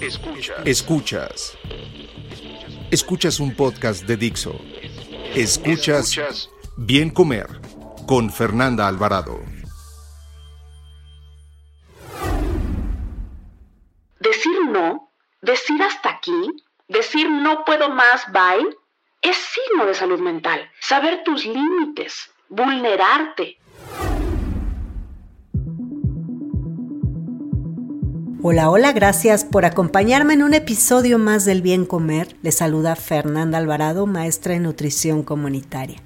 Escuchas. Escuchas. Escuchas un podcast de Dixo. Escuchas, Escuchas Bien Comer con Fernanda Alvarado. Decir no, decir hasta aquí, decir no puedo más, bye, es signo de salud mental. Saber tus límites, vulnerarte, Hola, hola, gracias por acompañarme en un episodio más del Bien Comer. Les saluda Fernanda Alvarado, maestra en nutrición comunitaria.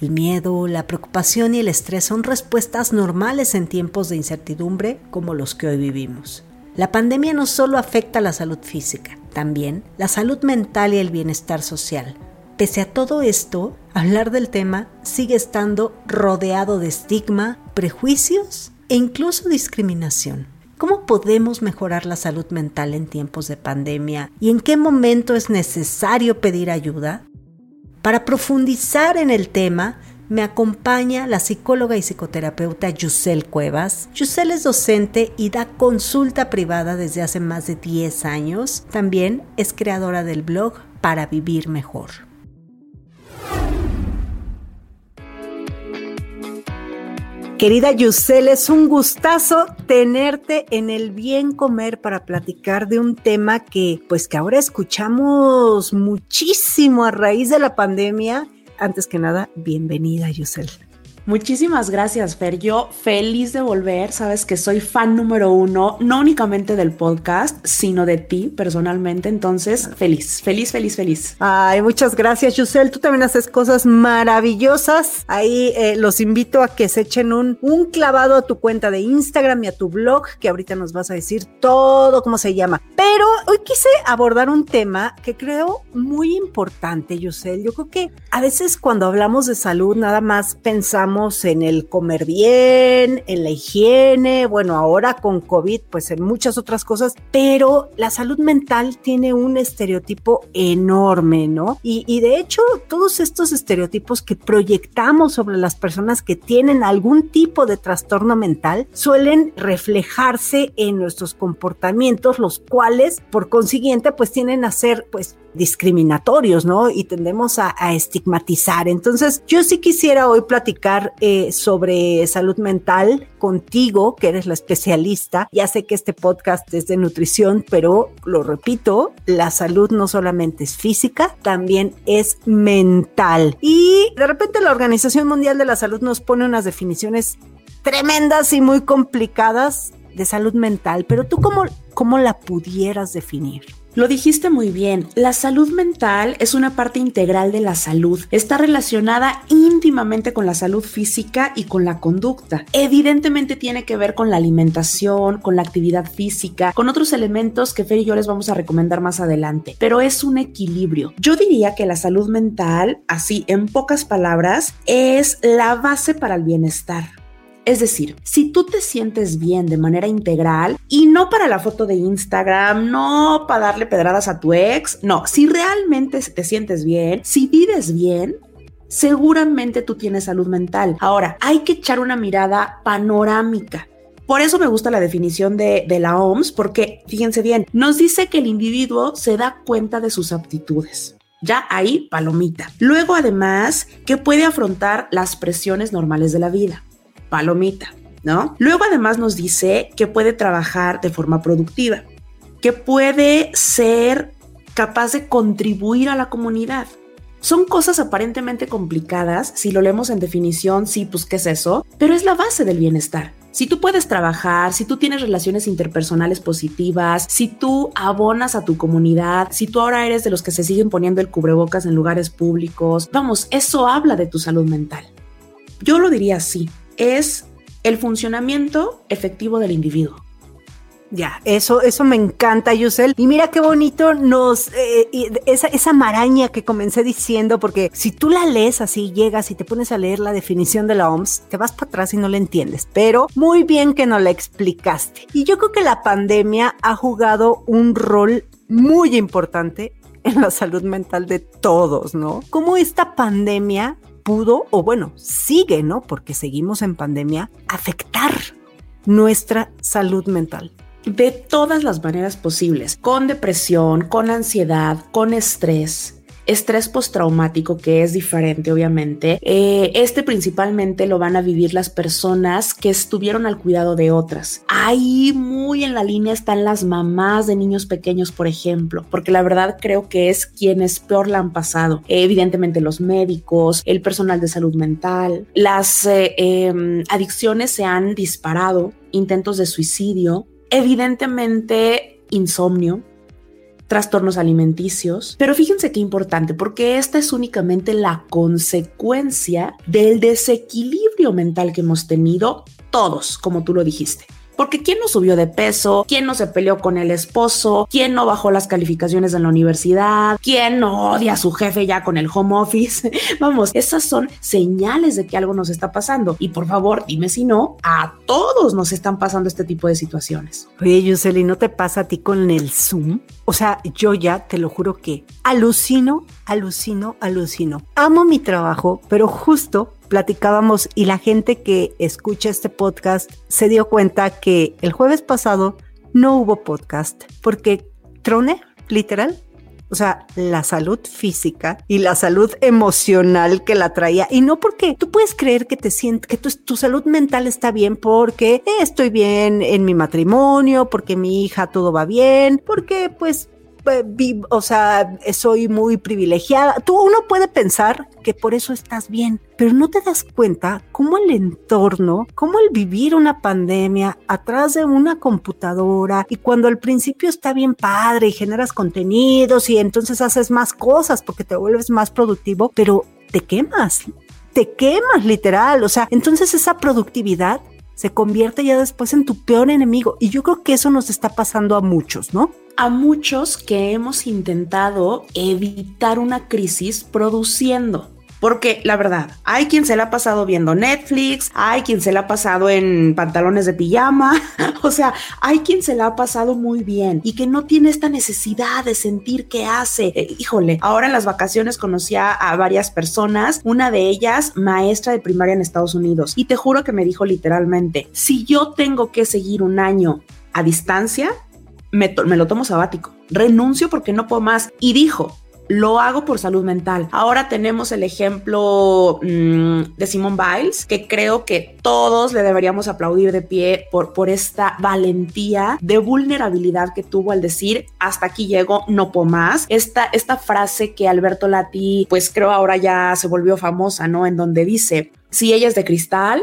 El miedo, la preocupación y el estrés son respuestas normales en tiempos de incertidumbre como los que hoy vivimos. La pandemia no solo afecta la salud física, también la salud mental y el bienestar social. Pese a todo esto, hablar del tema sigue estando rodeado de estigma, prejuicios e incluso discriminación. ¿Cómo podemos mejorar la salud mental en tiempos de pandemia y en qué momento es necesario pedir ayuda? Para profundizar en el tema, me acompaña la psicóloga y psicoterapeuta Yusel Cuevas. Yusel es docente y da consulta privada desde hace más de 10 años. También es creadora del blog Para Vivir Mejor. Querida Yusel, es un gustazo tenerte en el bien comer para platicar de un tema que pues que ahora escuchamos muchísimo a raíz de la pandemia. Antes que nada, bienvenida Yusel. Muchísimas gracias, Fer. Yo feliz de volver. Sabes que soy fan número uno, no únicamente del podcast, sino de ti personalmente. Entonces, feliz, feliz, feliz, feliz. Ay, muchas gracias, Yusel. Tú también haces cosas maravillosas. Ahí eh, los invito a que se echen un, un clavado a tu cuenta de Instagram y a tu blog, que ahorita nos vas a decir todo cómo se llama. Pero hoy quise abordar un tema que creo muy importante, Yusel. Yo creo que a veces cuando hablamos de salud, nada más pensamos en el comer bien, en la higiene, bueno, ahora con COVID, pues en muchas otras cosas, pero la salud mental tiene un estereotipo enorme, ¿no? Y, y de hecho, todos estos estereotipos que proyectamos sobre las personas que tienen algún tipo de trastorno mental suelen reflejarse en nuestros comportamientos, los cuales, por consiguiente, pues tienen a ser, pues, discriminatorios, ¿no? Y tendemos a, estigmatizar. Entonces, yo sí quisiera hoy platicar eh, sobre salud mental contigo, que eres la especialista. Ya sé que este podcast es de nutrición, pero lo repito, la salud no solamente es física, también es mental. Y de repente la Organización Mundial de la Salud nos pone unas definiciones tremendas y muy complicadas de salud mental, pero tú cómo, cómo la pudieras definir? Lo dijiste muy bien, la salud mental es una parte integral de la salud. Está relacionada íntimamente con la salud física y con la conducta. Evidentemente tiene que ver con la alimentación, con la actividad física, con otros elementos que Fer y yo les vamos a recomendar más adelante, pero es un equilibrio. Yo diría que la salud mental, así en pocas palabras, es la base para el bienestar. Es decir, si tú te sientes bien de manera integral y no para la foto de Instagram, no para darle pedradas a tu ex, no, si realmente te sientes bien, si vives bien, seguramente tú tienes salud mental. Ahora, hay que echar una mirada panorámica. Por eso me gusta la definición de, de, la OMS, porque fíjense bien, nos dice que el individuo se da cuenta de sus aptitudes. Ya ahí, palomita. Luego, además, que puede afrontar las presiones normales de la vida palomita, ¿no? Luego además nos dice que puede trabajar de forma productiva, que puede ser capaz de contribuir a la comunidad. Son cosas aparentemente complicadas, si lo leemos en definición, sí, pues qué es eso, pero es la base del bienestar. Si tú puedes trabajar, si tú tienes relaciones interpersonales positivas, si tú abonas a tu comunidad, si tú ahora eres de los que se siguen poniendo el cubrebocas en lugares públicos, vamos, eso habla de tu salud mental. Yo lo diría así, es el funcionamiento efectivo del individuo. Ya, eso, eso me encanta, Yusel. Y mira qué bonito nos, eh, esa, esa maraña que comencé diciendo, porque si tú la lees así, llegas y te pones a leer la definición de la OMS, te vas para atrás y no la entiendes. Pero muy bien que nos la explicaste. Y yo creo que la pandemia ha jugado un rol muy importante en la salud mental de todos, ¿no? Cómo esta pandemia pudo, o bueno, sigue, ¿no? Porque seguimos en pandemia, afectar nuestra salud mental de todas las maneras posibles, con depresión, con ansiedad, con estrés. Estrés postraumático, que es diferente, obviamente. Eh, este principalmente lo van a vivir las personas que estuvieron al cuidado de otras. Ahí muy en la línea están las mamás de niños pequeños, por ejemplo, porque la verdad creo que es quienes peor la han pasado. evidentemente los médicos, el personal de salud mental, las eh, em, adicciones se han disparado, intentos de suicidio, evidentemente insomnio, trastornos alimenticios, pero fíjense qué importante, porque esta es únicamente la consecuencia del desequilibrio mental que hemos tenido todos, como tú lo dijiste. Porque ¿quién no subió de peso? ¿Quién no se peleó con el esposo? ¿Quién no bajó las calificaciones en la universidad? ¿Quién no odia a su jefe ya con el home office? Vamos, esas son señales de que algo nos está pasando. Y por favor, dime si no, a todos nos están pasando este tipo de situaciones. Oye, Yuseli, ¿no te pasa a ti con el Zoom? O sea, yo ya te lo juro que alucino, alucino, alucino. Amo mi trabajo, pero justo platicábamos y la gente que escucha este podcast se dio cuenta que el jueves pasado no hubo podcast porque troné, literal. O sea, la salud física y la salud emocional que la traía. Y no porque tú puedes creer que te sientes, que tu, tu salud mental está bien porque estoy bien en mi matrimonio, porque mi hija todo va bien, porque pues eh, o sea, soy muy privilegiada. Tú uno puede pensar que por eso estás bien, pero no te das cuenta cómo el entorno, cómo el vivir una pandemia atrás de una computadora y cuando al principio está bien padre y generas contenidos y entonces haces más cosas porque te vuelves más productivo, pero te quemas, te quemas literal. O sea, entonces esa productividad se convierte ya después en tu peor enemigo. Y yo creo que eso nos está pasando a muchos, ¿no? a muchos que hemos intentado evitar una crisis produciendo. Porque la verdad, hay quien se la ha pasado viendo Netflix, hay quien se la ha pasado en pantalones de pijama, o sea, hay quien se la ha pasado muy bien y que no tiene esta necesidad de sentir que hace. Eh, híjole, ahora en las vacaciones conocí a varias personas, una de ellas maestra de primaria en Estados Unidos, y te juro que me dijo literalmente, si yo tengo que seguir un año a distancia, me, lo tomo sabático, renuncio porque no puedo más. Y dijo, lo hago por salud mental. Ahora tenemos el ejemplo mm, de Simone Biles, que creo que todos le deberíamos aplaudir de pie por, por esta valentía de vulnerabilidad que tuvo al decir hasta aquí llego, no puedo más. Esta, esta frase que Alberto Lati, pues creo ahora ya se volvió famosa, ¿no? En donde dice, si ella es de cristal,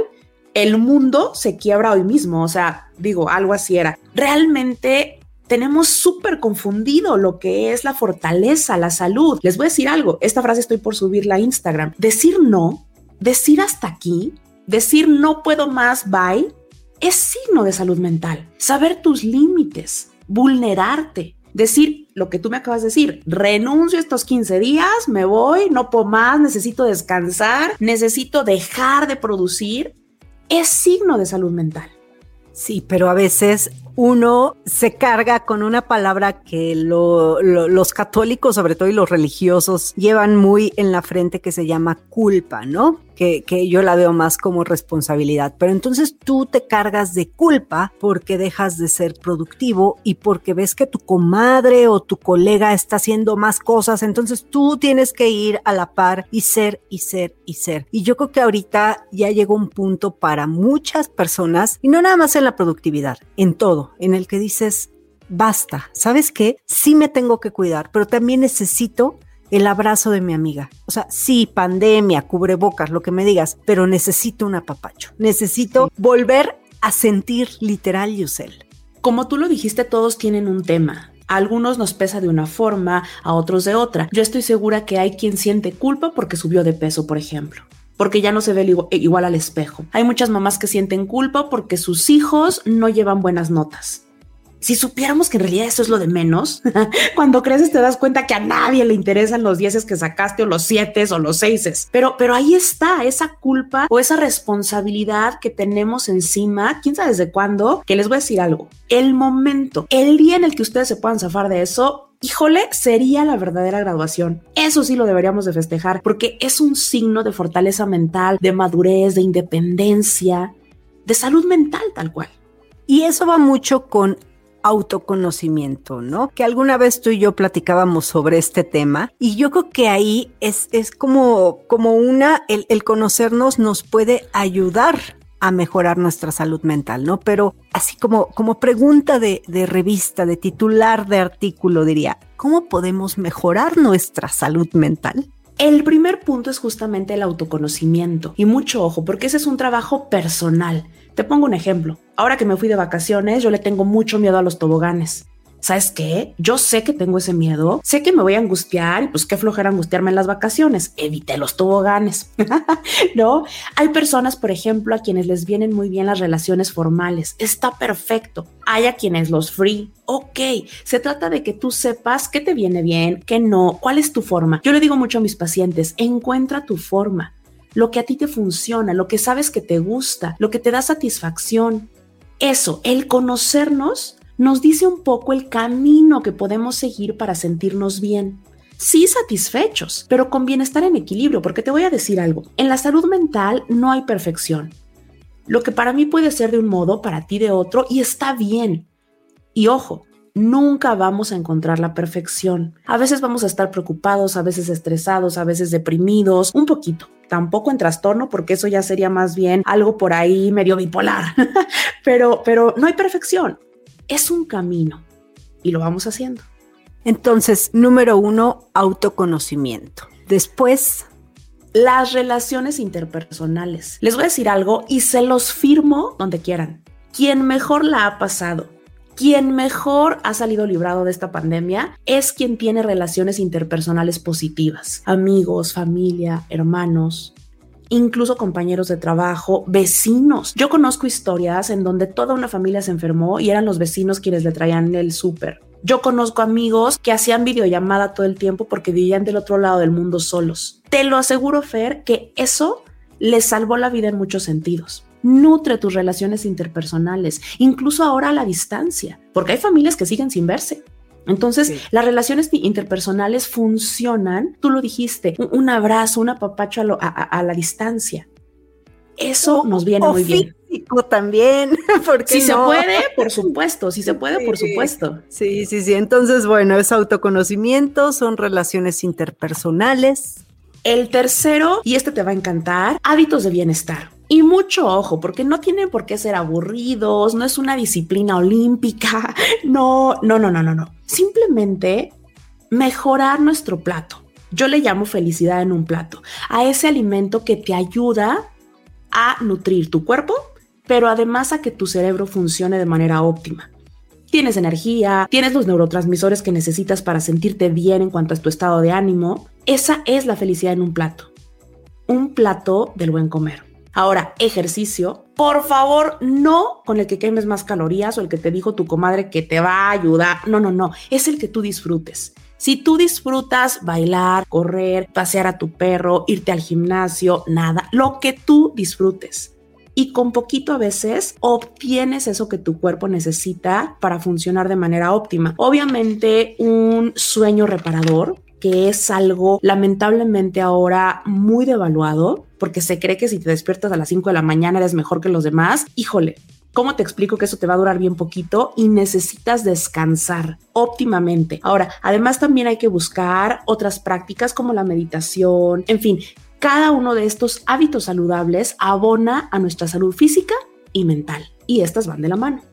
el mundo se quiebra hoy mismo. O sea, digo, algo así era. Realmente tenemos súper confundido lo que es la fortaleza, la salud. Les voy a decir algo, esta frase estoy por subirla a Instagram. Decir no, decir hasta aquí, decir no puedo más, bye, es signo de salud mental. Saber tus límites, vulnerarte, decir lo que tú me acabas de decir, renuncio estos 15 días, me voy, no puedo más, necesito descansar, necesito dejar de producir, es signo de salud mental. Sí, pero a veces uno se carga con una palabra que los católicos, sobre todo y los religiosos, llevan muy en la frente que se llama culpa, ¿no? Que, yo la veo más como responsabilidad. Pero entonces tú te cargas de culpa porque dejas de ser productivo y porque ves que tu comadre o tu colega está haciendo más cosas. Entonces tú tienes que ir a la par y ser y ser y ser. Y yo creo que ahorita ya llegó un punto para muchas personas, y no nada más en la productividad, en todo en el que dices, basta, ¿sabes qué? Sí me tengo que cuidar, pero también necesito el abrazo de mi amiga. O sea, sí, pandemia, cubrebocas, lo que me digas, pero necesito un apapacho. Necesito volver a sentir literal Yusel. Como tú lo dijiste, todos tienen un tema. A algunos nos pesa de una forma, a otros de otra. Yo estoy segura que hay quien siente culpa porque subió de peso, por ejemplo porque ya no se ve igual al espejo. Hay muchas mamás que sienten culpa porque sus hijos no llevan buenas notas. Si supiéramos que en realidad eso es lo de menos, cuando creces te das cuenta que a nadie le interesan los dieces que sacaste o los siete o los seises. Pero, pero ahí está esa culpa o esa responsabilidad que tenemos encima, quién sabe desde cuándo, que les voy a decir algo. El momento, el día en el que ustedes se puedan zafar de eso, híjole, sería la verdadera graduación. Eso sí lo deberíamos de festejar porque es un signo de fortaleza mental, de madurez, de independencia, de salud mental tal cual. Y eso va mucho con autoconocimiento, ¿no? Que alguna vez tú y yo platicábamos sobre este tema y yo creo que ahí es, es como, como una, el, el conocernos nos puede ayudar a mejorar nuestra salud mental, ¿no? Pero así como, como pregunta de, de, revista, de titular de artículo, diría, ¿cómo podemos mejorar nuestra salud mental? El primer punto es justamente el autoconocimiento y mucho ojo, porque ese es un trabajo personal. Te pongo un ejemplo. Ahora que me fui de vacaciones, yo le tengo mucho miedo a los toboganes. ¿sabes qué? Yo sé que tengo ese miedo, sé que me voy a angustiar y pues qué flojera angustiarme en las vacaciones. Evité los toboganes, ¿no? Hay personas, por ejemplo, a quienes les vienen muy bien las relaciones formales. Está perfecto. Hay a quienes los free. Ok, se trata de que tú sepas qué te viene bien, qué no, cuál es tu forma. Yo le digo mucho a mis pacientes, encuentra tu forma lo que a ti te funciona, lo que sabes que te gusta, lo que te da satisfacción. Eso, el conocernos nos dice un poco el camino que podemos seguir para sentirnos bien. Sí satisfechos, pero con bienestar en equilibrio, porque te voy a decir algo, en la salud mental no hay perfección. Lo que para mí puede ser de un modo, para ti de otro, y está bien. Y ojo, nunca vamos a encontrar la perfección. A veces vamos a estar preocupados, a veces estresados, a veces deprimidos, un poquito. Tampoco en trastorno, porque eso ya sería más bien algo por ahí medio bipolar. pero, pero no hay perfección es un camino y lo vamos haciendo. Entonces, número uno, autoconocimiento. Después, las relaciones interpersonales. Les voy a decir algo y se los firmo donde quieran. Quien mejor la ha pasado, quien mejor ha salido librado de esta pandemia es quien tiene relaciones interpersonales positivas. Amigos, familia, hermanos, incluso compañeros de trabajo, vecinos. Yo conozco historias en donde toda una familia se enfermó y eran los vecinos quienes le traían el súper. Yo conozco amigos que hacían videollamada todo el tiempo porque vivían del otro lado del mundo solos. Te lo aseguro, Fer, que eso les salvó la vida en muchos sentidos. Nutre tus relaciones interpersonales, incluso ahora a la distancia, porque hay familias que siguen sin verse. Entonces, las relaciones interpersonales funcionan, tú lo dijiste, un, abrazo, un apapacho a, la distancia. Eso nos viene muy bien. también, porque si se puede, por supuesto, si se puede, por supuesto. Sí, sí, sí. Entonces, bueno, es autoconocimiento, son relaciones interpersonales. El tercero, y este te va a encantar, hábitos de bienestar. Y mucho ojo, porque no tienen por qué ser aburridos, no es una disciplina olímpica, no, no, no, no, no, no. Simplemente mejorar nuestro plato. Yo le llamo felicidad en un plato, a ese alimento que te ayuda a nutrir tu cuerpo, pero además a que tu cerebro funcione de manera óptima. Tienes energía, tienes los neurotransmisores que necesitas para sentirte bien en cuanto a tu estado de ánimo. Esa es la felicidad en un plato. Un plato del buen comer. Ahora, ejercicio, por favor, no con el que quemes más calorías o el que te dijo tu comadre que te va a ayudar. No, no, no, es el que tú disfrutes. Si tú disfrutas bailar, correr, pasear a tu perro, irte al gimnasio, nada, lo que tú disfrutes. Y con poquito a veces obtienes eso que tu cuerpo necesita para funcionar de manera óptima. Obviamente un sueño reparador, que es algo lamentablemente ahora muy devaluado, porque se cree que si te despiertas a las 5 de la mañana eres mejor que los demás. Híjole, ¿Cómo te explico que eso te va a durar bien poquito y necesitas descansar óptimamente? Ahora, además también hay que buscar otras prácticas como la meditación, en fin, cada uno de estos hábitos saludables abona a nuestra salud física y mental y estas van de la mano.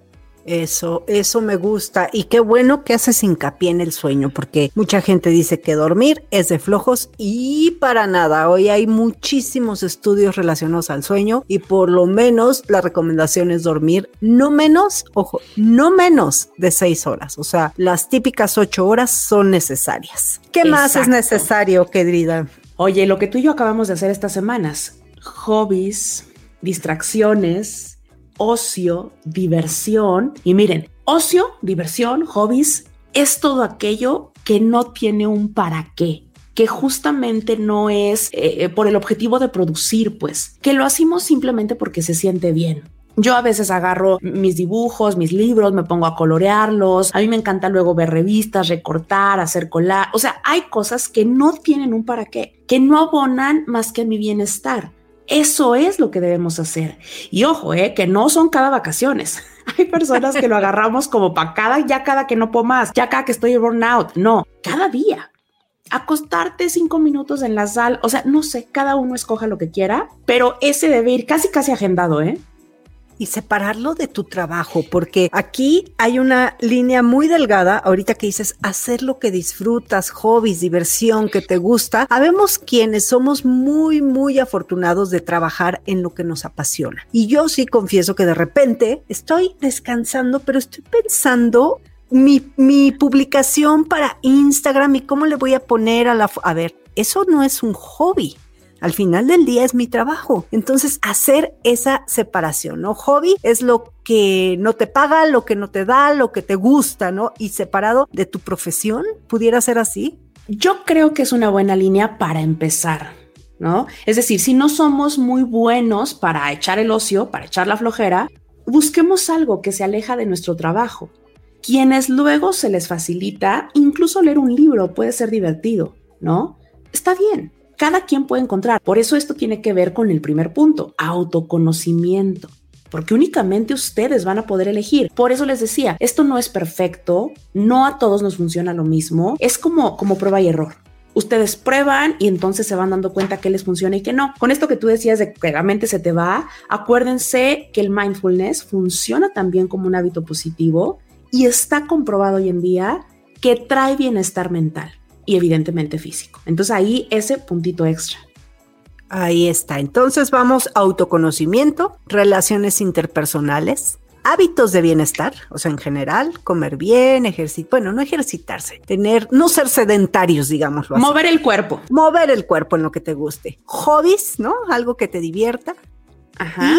Eso, eso me gusta. Y qué bueno que haces hincapié en el sueño, porque mucha gente dice que dormir es de flojos y para nada. Hoy hay muchísimos estudios relacionados al sueño y por lo menos la recomendación es dormir no menos, ojo, no menos de seis horas. O sea, las típicas ocho horas son necesarias. ¿Qué más es necesario, querida? Oye, lo que tú y yo acabamos de hacer estas semanas, hobbies, distracciones, ocio, diversión. Y miren, Ocio, diversión, hobbies, es todo aquello que no tiene un para qué que justamente no es eh, eh, por el objetivo de producir, pues, que lo hacemos simplemente porque se siente bien. Yo a veces agarro mis dibujos, mis libros, me pongo a colorearlos. A mí me encanta luego ver revistas, recortar, hacer colar. O sea, hay cosas que no tienen un para qué, que no abonan más que mi bienestar. Eso es lo que debemos hacer. Y ojo, eh, que no son cada vacaciones. Hay personas que lo agarramos como para cada, ya cada que no puedo más, ya cada que estoy burnout. No, cada día acostarte cinco minutos en la sala, o sea, no sé, cada uno escoja lo que quiera, pero ese debe ir casi casi agendado, ¿eh? Y separarlo de tu trabajo, porque aquí hay una línea muy delgada, ahorita que dices hacer lo que disfrutas, hobbies, diversión que te gusta. Habemos quienes somos muy, muy afortunados de trabajar en lo que nos apasiona. Y yo sí confieso que de repente estoy descansando, pero estoy pensando mi, mi publicación para Instagram y cómo le voy a poner a la... A ver, eso no es un hobby. Al final del día es mi trabajo. Entonces, hacer esa separación, ¿no? Hobby es lo que no te paga, lo que no te da, lo que te gusta, ¿no? Y separado de tu profesión, ¿pudiera ser así? Yo creo que es una buena línea para empezar. ¿No? Es decir, si no somos muy buenos para echar el ocio, para echar la flojera, busquemos algo que se aleja de nuestro trabajo quienes luego se les facilita, incluso leer un libro puede ser divertido, ¿no? Está bien, cada quien puede encontrar. Por eso esto tiene que ver con el primer punto, autoconocimiento. Porque únicamente ustedes van a poder elegir. Por eso les decía, esto no es perfecto, no a todos nos funciona lo mismo, es como, como prueba y error ustedes prueban y entonces se van dando cuenta que les funciona y que no. Con esto que tú decías de que la mente se te va, acuérdense que el mindfulness funciona también como un hábito positivo y está comprobado hoy en día que trae bienestar mental y evidentemente físico. Entonces ahí ese puntito extra. Ahí está. Entonces vamos autoconocimiento, relaciones interpersonales, hábitos de bienestar, o sea, en general, comer bien, ejercitar, bueno, no ejercitarse, tener, no ser sedentarios, digámoslo así. Mover el cuerpo. Mover el cuerpo en lo que te guste. Hobbies, ¿no? Algo que te divierta. Ajá.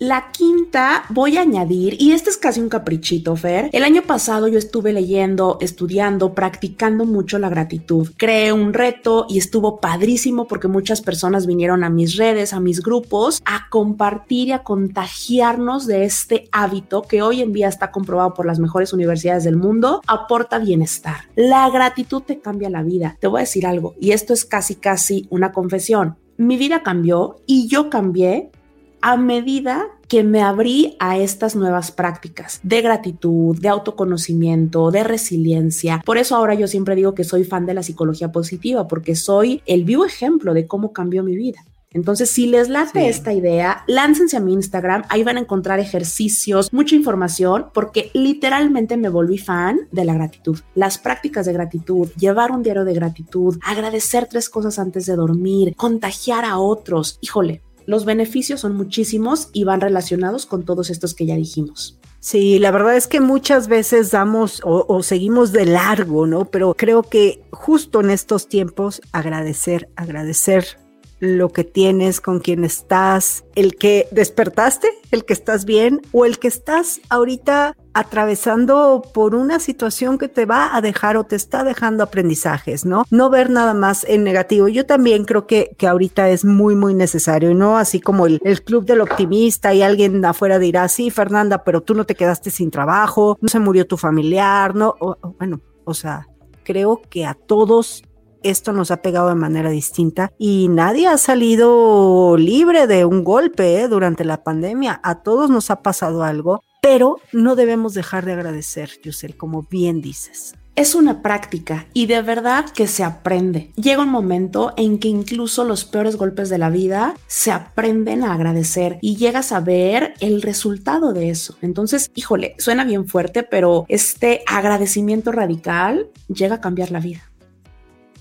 La quinta voy a añadir, y este es casi un caprichito, Fer. El año pasado yo estuve leyendo, estudiando, practicando mucho la gratitud. Creé un reto y estuvo padrísimo porque muchas personas vinieron a mis redes, a mis grupos, a compartir y a contagiarnos de este hábito que hoy en día está comprobado por las mejores universidades del mundo, aporta bienestar. La gratitud te cambia la vida. Te voy a decir algo, y esto es casi, casi una confesión. Mi vida cambió y yo cambié a medida que me abrí a estas nuevas prácticas de gratitud, de autoconocimiento, de resiliencia. Por eso ahora yo siempre digo que soy fan de la psicología positiva, porque soy el vivo ejemplo de cómo cambió mi vida. Entonces, si les late esta idea, láncense a mi Instagram, ahí van a encontrar ejercicios, mucha información, porque literalmente me volví fan de la gratitud. Las prácticas de gratitud, llevar un diario de gratitud, agradecer tres cosas antes de dormir, contagiar a otros. Híjole, los beneficios son muchísimos y van relacionados con todos estos que ya dijimos. Sí, la verdad es que muchas veces damos o, seguimos de largo, ¿no? Pero creo que justo en estos tiempos agradecer, agradecer lo que tienes, con quien estás, el que despertaste, el que estás bien o el que estás ahorita atravesando por una situación que te va a dejar o te está dejando aprendizajes, ¿no? No ver nada más en negativo. Yo también creo que, que ahorita es muy, muy necesario, ¿no? Así como el, el club del optimista y alguien afuera dirá, sí, Fernanda, pero tú no te quedaste sin trabajo, no se murió tu familiar, ¿no? bueno, o sea, creo que a todos esto nos ha pegado de manera distinta y nadie ha salido libre de un golpe ¿eh? durante la pandemia. A todos nos ha pasado algo, pero no debemos dejar de agradecer, Yusel, como bien dices. Es una práctica y de verdad que se aprende. Llega un momento en que incluso los peores golpes de la vida se aprenden a agradecer y llegas a ver el resultado de eso. Entonces, híjole, suena bien fuerte, pero este agradecimiento radical llega a cambiar la vida.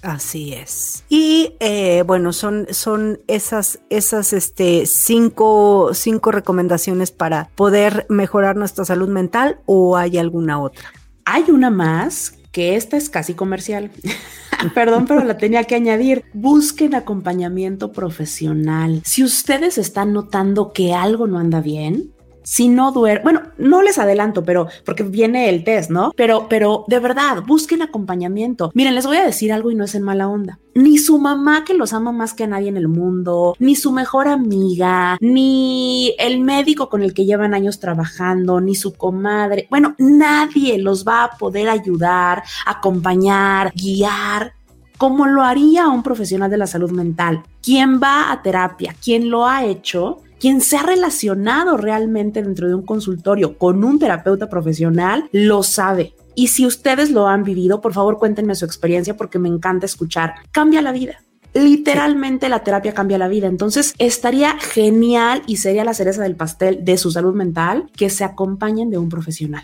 Así es. Y eh, bueno, son, son esas, esas este, cinco, cinco recomendaciones para poder mejorar nuestra salud mental o hay alguna otra. Hay una más que esta es casi comercial. Perdón, pero la tenía que añadir. Busquen acompañamiento profesional. Si ustedes están notando que algo no anda bien, si no duerme, bueno, no les adelanto, pero porque viene el test, ¿no? Pero, pero de verdad, busquen acompañamiento. Miren, les voy a decir algo y no es en mala onda. Ni su mamá que los ama más que nadie en el mundo, ni su mejor amiga, ni el médico con el que llevan años trabajando, ni su comadre. Bueno, nadie los va a poder ayudar, acompañar, guiar como lo haría un profesional de la salud mental. Quien va a terapia, quien lo ha hecho, quien se ha relacionado realmente dentro de un consultorio con un terapeuta profesional, lo sabe. Y si ustedes lo han vivido, por favor cuéntenme su experiencia porque me encanta escuchar. Cambia la vida. Literalmente la terapia cambia la vida. Entonces estaría genial y sería la cereza del pastel de su salud mental que se acompañen de un profesional.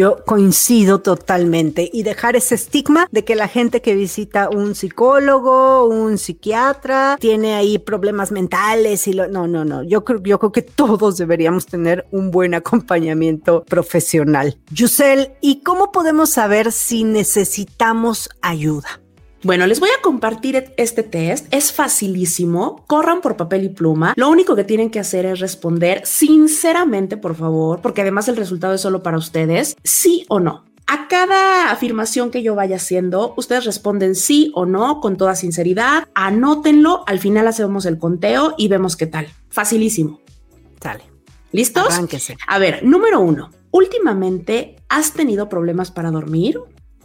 Yo coincido totalmente y dejar ese estigma de que la gente que visita un psicólogo, un psiquiatra, tiene ahí problemas mentales y lo, no, no, no. Yo creo, yo creo que todos deberíamos tener un buen acompañamiento profesional. Yusel, ¿y cómo podemos saber si necesitamos ayuda? Bueno, les voy a compartir este test. Es facilísimo. Corran por papel y pluma. Lo único que tienen que hacer es responder sinceramente, por favor, porque además el resultado es solo para ustedes, sí o no. A cada afirmación que yo vaya haciendo, ustedes responden sí o no con toda sinceridad. Anótenlo. Al final hacemos el conteo y vemos qué tal. Facilísimo. Sale. ¿Listos? Arránquese. A ver, número uno. Últimamente, ¿has tenido problemas para dormir?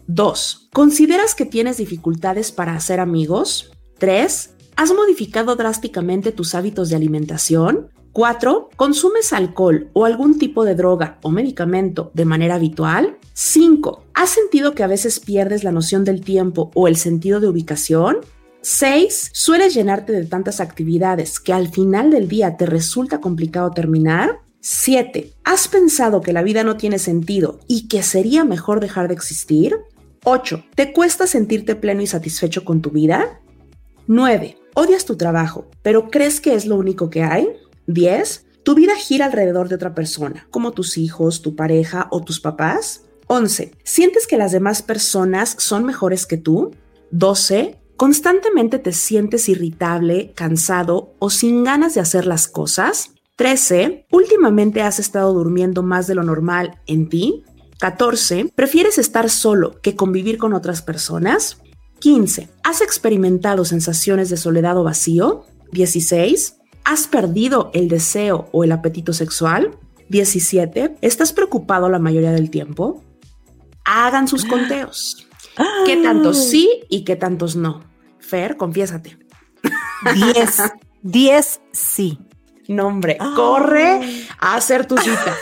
2. ¿Consideras que tienes dificultades para hacer amigos? 3. ¿Has modificado drásticamente tus hábitos de alimentación? 4. ¿Consumes alcohol o algún tipo de droga o medicamento de manera habitual? 5. ¿Has sentido que a veces pierdes la noción del tiempo o el sentido de ubicación? 6. ¿Sueles llenarte de tantas actividades que al final del día te resulta complicado terminar? 7. ¿Has pensado que la vida no tiene sentido y que sería mejor dejar de existir? 8. ¿Te cuesta sentirte pleno y satisfecho con tu vida? 9. ¿Odias tu trabajo, pero crees que es lo único que hay? 10. ¿Tu vida gira alrededor de otra persona, como tus hijos, tu pareja o tus papás? 11. ¿Sientes que las demás personas son mejores que tú? 12. ¿Constantemente te sientes irritable, cansado o sin ganas de hacer las cosas? 13. ¿Últimamente has estado durmiendo más de lo normal en ti? 14. ¿Prefieres estar solo que convivir con otras personas? 15. ¿Has experimentado sensaciones de soledad o vacío? 16. ¿Has perdido el deseo o el apetito sexual? 17. ¿Estás preocupado la mayoría del tiempo? Hagan sus conteos. ¿Qué tantos sí y qué tantos no? Fer, confiésate. 10. 10 sí. Nombre, corre a hacer tu cita.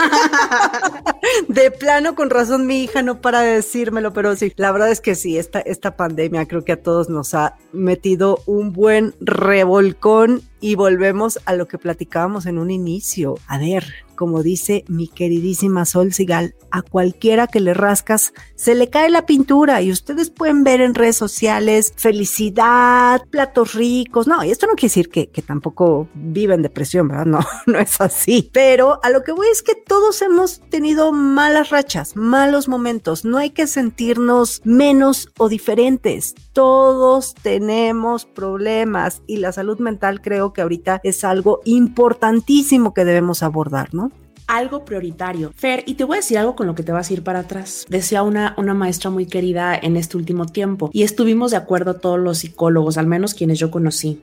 De plano, con razón, mi hija no para de decírmelo, pero sí, la verdad es que sí, esta, esta pandemia creo que a todos nos ha metido un buen revolcón y volvemos a lo que platicábamos en un inicio. A ver, como dice mi queridísima Sol Sigal, a cualquiera que le rascas se le cae la pintura y ustedes pueden ver en redes sociales felicidad, platos ricos. No, y esto no quiere decir que, que tampoco viven depresión, ¿verdad? No, no es así. Pero a lo que voy es que todos hemos tenido malas rachas, malos momentos. No hay que sentirnos menos o diferentes. Todos tenemos problemas y la salud mental creo que ahorita es algo importantísimo que debemos abordar, ¿no? algo prioritario. Fer, y te voy a decir algo con lo que te vas a ir para atrás. Decía una, una maestra muy querida en este último tiempo y estuvimos de acuerdo todos los psicólogos, al menos quienes yo conocí.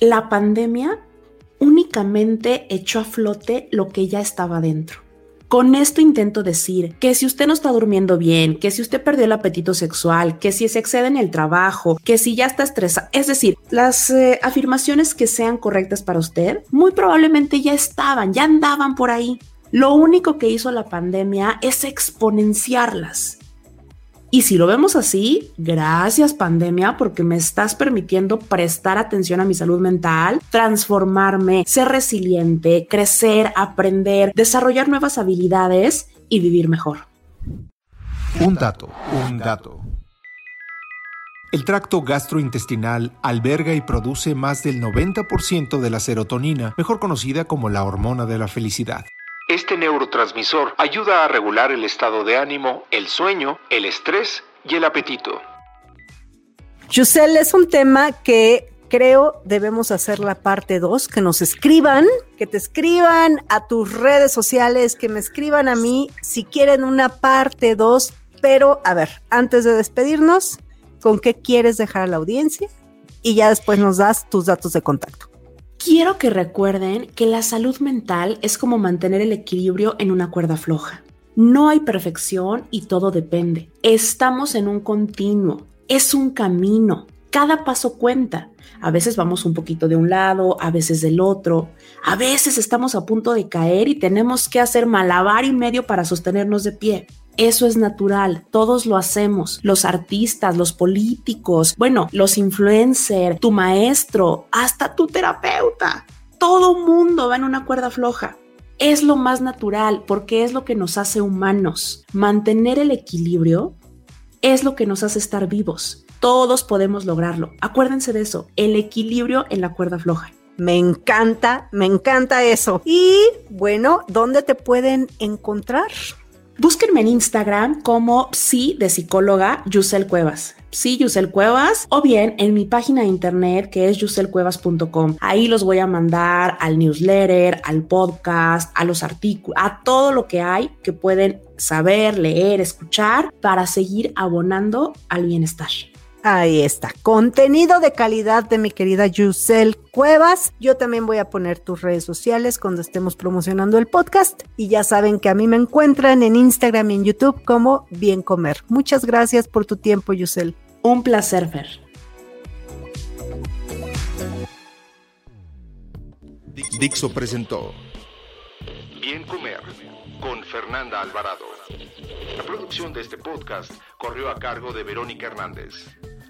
La pandemia únicamente echó a flote lo que ya estaba dentro. Con esto intento decir que si usted no está durmiendo bien, que si usted perdió el apetito sexual, que si se excede en el trabajo, que si ya está estresado, es decir, las eh, afirmaciones que sean correctas para usted, muy probablemente ya estaban, ya andaban por ahí. Lo único que hizo la pandemia es exponenciarlas. Y si lo vemos así, gracias pandemia porque me estás permitiendo prestar atención a mi salud mental, transformarme, ser resiliente, crecer, aprender, desarrollar nuevas habilidades y vivir mejor. Un dato, un dato. El tracto gastrointestinal alberga y produce más del 90% de la serotonina, mejor conocida como la hormona de la felicidad. Este neurotransmisor ayuda a regular el estado de ánimo, el sueño, el estrés y el apetito. Yusel, es un tema que creo debemos hacer la parte 2, que nos escriban, que te escriban a tus redes sociales, que me escriban a mí si quieren una parte 2. Pero, a ver, antes de despedirnos, ¿con qué quieres dejar a la audiencia? Y ya después nos das tus datos de contacto. Quiero que recuerden que la salud mental es como mantener el equilibrio en una cuerda floja. No hay perfección y todo depende. Estamos en un continuo, es un camino. Cada paso cuenta. A veces vamos un poquito de un lado, a veces del otro. A veces estamos a punto de caer y tenemos que hacer malabar y medio para sostenernos de pie. Eso es natural, todos lo hacemos, los artistas, los políticos, bueno, los influencers, tu maestro, hasta tu terapeuta. Todo mundo va en una cuerda floja. Es lo más natural porque es lo que nos hace humanos. Mantener el equilibrio es lo que nos hace estar vivos. Todos podemos lograrlo. Acuérdense de eso, el equilibrio en la cuerda floja. Me encanta, me encanta eso. Y bueno, ¿dónde te pueden encontrar? Búsquenme en Instagram como sí de psicóloga Yusel Cuevas. Sí, Yusel Cuevas, o bien en mi página de internet que es yuselcuevas.com. Ahí los voy a mandar al newsletter, al podcast, a los artículos, a todo lo que hay que pueden saber, leer, escuchar para seguir abonando al bienestar. Ahí está, contenido de calidad de mi querida Yusel Cuevas. Yo también voy a poner tus redes sociales cuando estemos promocionando el podcast. Y ya saben que a mí me encuentran en Instagram y en YouTube como Bien Comer. Muchas gracias por tu tiempo, Yusel. Un placer, Fer. Dixo presentó Bien Comer con Fernanda Alvarado. La producción de este podcast corrió a cargo de Verónica Hernández.